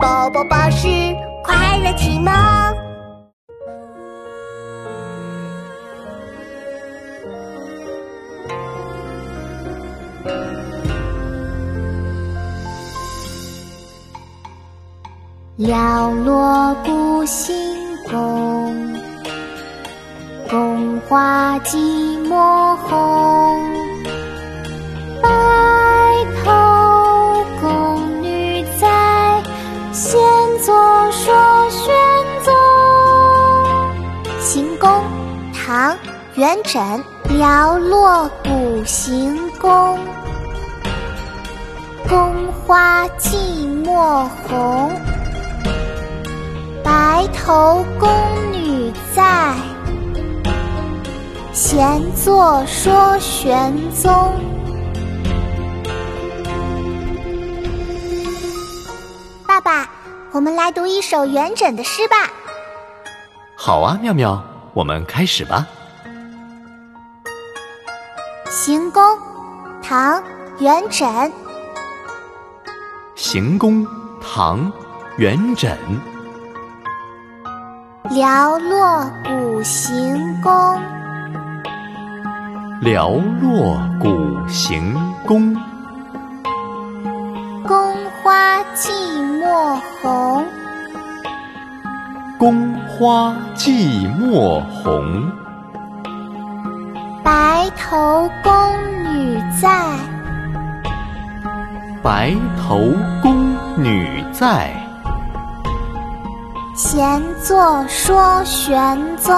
宝宝巴士快乐启蒙。寥落孤星宫，宫花寂寞红。行宫，唐·元稹。寥落古行宫，宫花寂寞红。白头宫女在，闲坐说玄宗。爸爸，我们来读一首元稹的诗吧。好啊，妙妙，我们开始吧。行宫，唐·元稹。行宫，唐·元稹。寥落古行宫，寥落古行宫。宫花寂寞红，宫花寂寞红。白头宫女在，白头宫女在。闲坐说玄宗，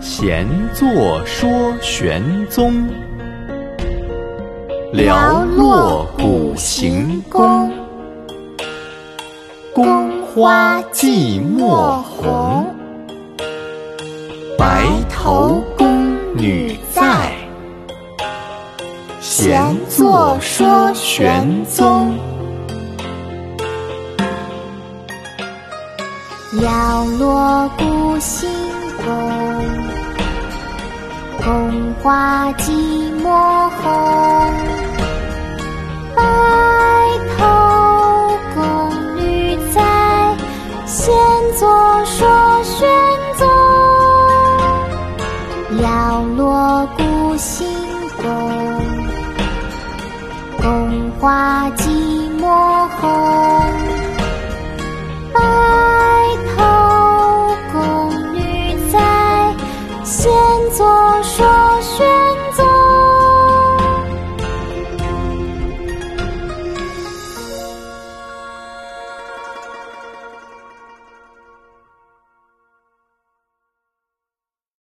闲坐说玄宗。寥落古行，宫花寂寞红。白头宫女在，闲坐说玄宗。寥落孤星宫，宫花寂寞红。鸟落孤星红，宫花寂寞红。